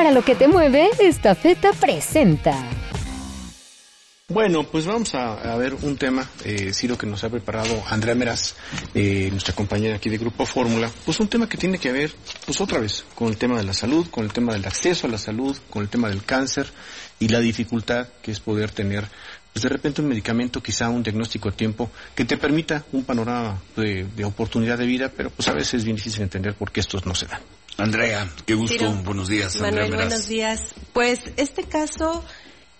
Para lo que te mueve, esta feta presenta. Bueno, pues vamos a, ver un tema, eh, Ciro, que nos ha preparado Andrea Meraz, eh, nuestra compañera aquí de Grupo Fórmula. Pues un tema que tiene que ver, pues otra vez, con el tema de la salud, con el tema del acceso a la salud, con el tema del cáncer y la dificultad que es poder tener, pues de repente un medicamento, quizá un diagnóstico a tiempo, que te permita un panorama de, oportunidad de vida, pero pues a veces es bien difícil entender por qué estos no se dan. Andrea, qué gusto, buenos días. Manuel, buenos días. Pues este caso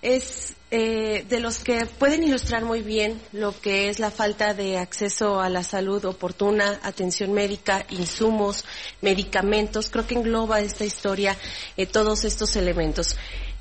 es eh, de los que pueden ilustrar muy bien lo que es la falta de acceso a la salud oportuna, atención médica, insumos, medicamentos. Creo que engloba esta historia eh, todos estos elementos.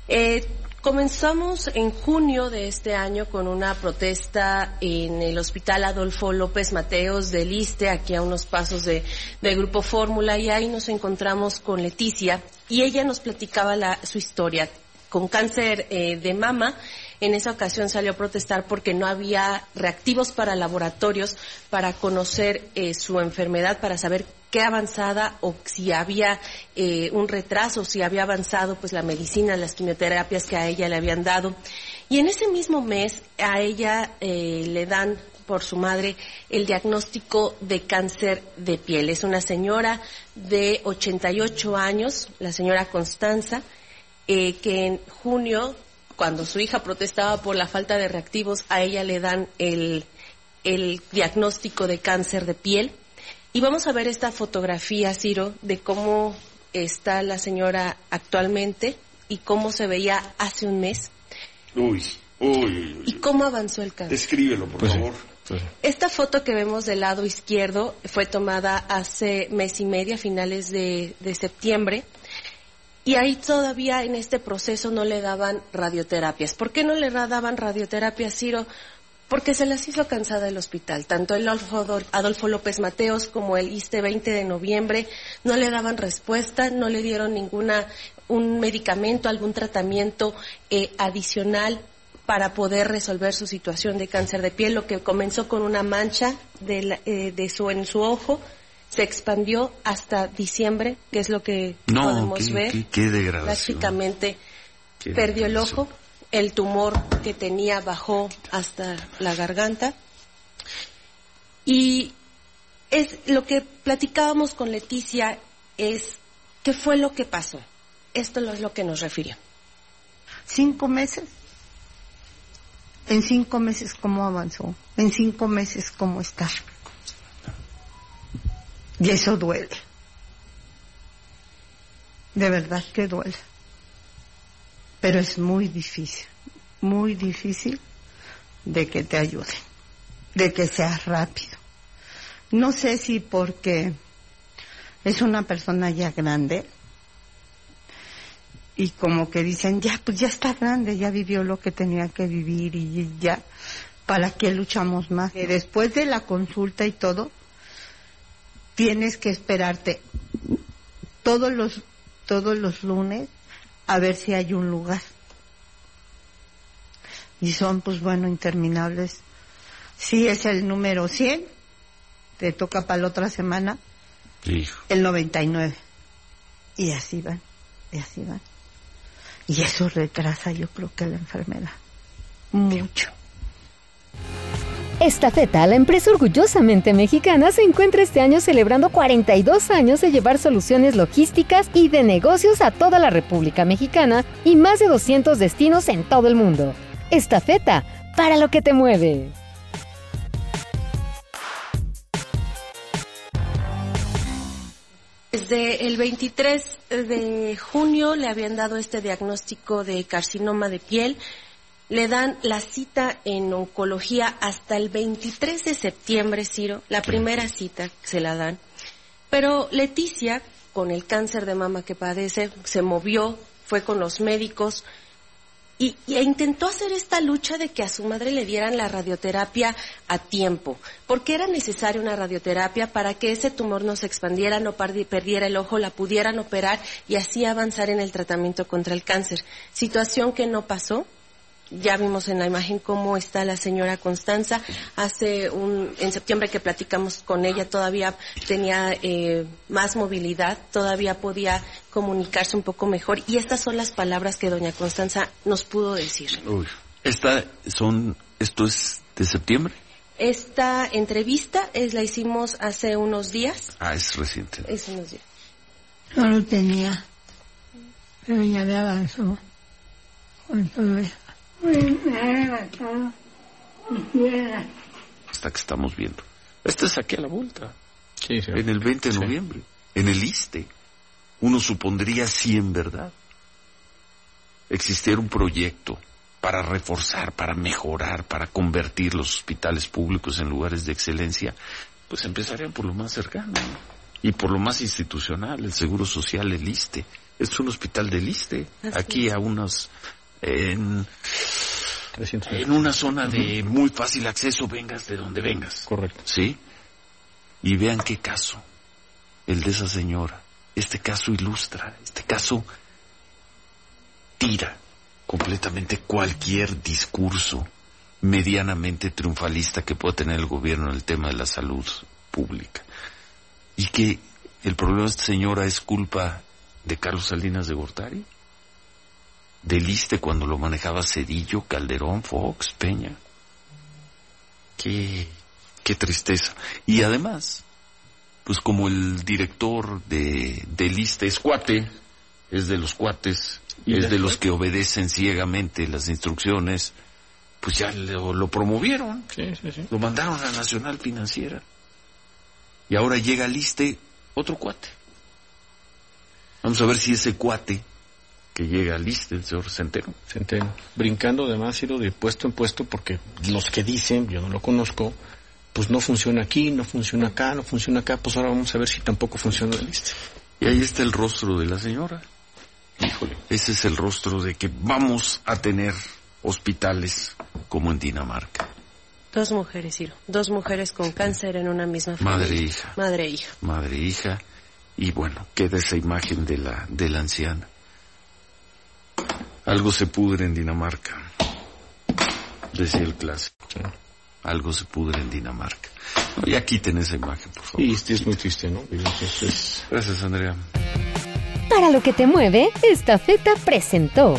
Eh, comenzamos en junio de este año con una protesta en el Hospital Adolfo López Mateos de Liste, aquí a unos pasos de, del Grupo Fórmula, y ahí nos encontramos con Leticia y ella nos platicaba la, su historia con cáncer eh, de mama. En esa ocasión salió a protestar porque no había reactivos para laboratorios para conocer eh, su enfermedad, para saber qué avanzada o si había eh, un retraso, si había avanzado pues la medicina, las quimioterapias que a ella le habían dado. Y en ese mismo mes a ella le dan por su madre el diagnóstico de cáncer de piel. Es una señora de 88 años, la señora Constanza, eh, que en junio, cuando su hija protestaba por la falta de reactivos, a ella le dan el, el diagnóstico de cáncer de piel. Y vamos a ver esta fotografía, Ciro, de cómo está la señora actualmente y cómo se veía hace un mes. Uy, uy, ¿Y cómo avanzó el cáncer? Descríbelo, por pues favor. Pues esta foto que vemos del lado izquierdo fue tomada hace mes y medio, a finales de, de septiembre. Y ahí todavía en este proceso no le daban radioterapias. ¿Por qué no le daban radioterapias, Ciro? Porque se las hizo cansada el hospital. Tanto el Adolfo López Mateos como el ISTE 20 de noviembre no le daban respuesta, no le dieron ninguna, un medicamento, algún tratamiento eh, adicional para poder resolver su situación de cáncer de piel, lo que comenzó con una mancha de, eh, de su, en su ojo, se expandió hasta diciembre, que es lo que podemos ver. Qué, Prácticamente perdió el ojo, el tumor que tenía bajó hasta la garganta. Y es lo que platicábamos con Leticia es qué fue lo que pasó. Esto es lo que nos refirió. Cinco meses. En cinco meses cómo avanzó. En cinco meses cómo está. Y eso duele. De verdad que duele. Pero es muy difícil, muy difícil de que te ayuden, de que seas rápido. No sé si porque es una persona ya grande y como que dicen, ya, pues ya está grande, ya vivió lo que tenía que vivir y ya, ¿para qué luchamos más? Y después de la consulta y todo, tienes que esperarte todos los todos los lunes a ver si hay un lugar. Y son, pues bueno, interminables. Si es el número 100, te toca para la otra semana el 99. Y así van, y así van. Y eso retrasa, yo creo que la enfermedad. Mucho. Esta feta, la empresa orgullosamente mexicana, se encuentra este año celebrando 42 años de llevar soluciones logísticas y de negocios a toda la República Mexicana y más de 200 destinos en todo el mundo. Esta feta, para lo que te mueve. Desde el 23 de junio le habían dado este diagnóstico de carcinoma de piel le dan la cita en oncología hasta el 23 de septiembre, Ciro, la primera cita se la dan. Pero Leticia, con el cáncer de mama que padece, se movió, fue con los médicos y, e intentó hacer esta lucha de que a su madre le dieran la radioterapia a tiempo, porque era necesaria una radioterapia para que ese tumor no se expandiera, no perdiera el ojo, la pudieran operar y así avanzar en el tratamiento contra el cáncer. Situación que no pasó ya vimos en la imagen cómo está la señora Constanza. Hace un, en septiembre que platicamos con ella todavía tenía eh, más movilidad, todavía podía comunicarse un poco mejor y estas son las palabras que doña Constanza nos pudo decir. Uy, esta son, esto es de septiembre. Esta entrevista es la hicimos hace unos días. Ah, es reciente. Es unos días. No lo tenía, pero ya me avanzó con todo eso. Esta que estamos viendo. Esta es aquí a la vuelta. Sí, sí. En el 20 de Sí. noviembre. En el ISTE. Uno supondría si en verdad existiera un proyecto para reforzar, para mejorar, para convertir los hospitales públicos en lugares de excelencia, pues empezarían por lo más cercano y por lo más institucional, el Seguro Social, el ISTE. Es un hospital del ISTE, Así aquí es. a unos, en, 300 en una zona de muy fácil acceso, vengas de donde vengas. Correcto. ¿Sí? Y vean qué caso, el de esa señora. Este caso ilustra, este caso tira completamente cualquier discurso medianamente triunfalista que pueda tener el gobierno en el tema de la salud pública. Y que el problema de esta señora es culpa de Carlos Salinas de Gortari, del ISTE cuando lo manejaba Cedillo, Calderón, Fox, Peña. Qué, qué tristeza. Y además, pues como el director de, del ISTE es cuate, es de los cuates, ¿Y es de los que obedecen ciegamente las instrucciones, pues ya lo, lo promovieron, Sí, sí, sí. lo mandaron a Nacional Financiera. Y ahora llega al ISTE otro cuate. Vamos a ver si ese cuate que llega al ISTE, el señor Centeno, Centeno. Brincando además, ido de puesto en puesto, porque los que dicen, yo no lo conozco, pues no funciona aquí, no funciona acá, no funciona acá, pues ahora vamos a ver si tampoco funciona el ISSSTE. Y ahí está el rostro de la señora. Híjole. Ese es el rostro de que vamos a tener hospitales como en Dinamarca. Dos mujeres, Ciro. Dos mujeres con cáncer en una misma familia. Madre e hija. Madre e hija. Madre e hija. Y bueno, queda esa imagen de la, de la anciana. Algo se pudre en Dinamarca. Decía el clásico. Sí. Algo se pudre en Dinamarca. Y aquí tenés esa imagen, por favor. Y este es muy triste, ¿no? Entonces, Gracias, Andrea. Para lo que te mueve, esta feta presentó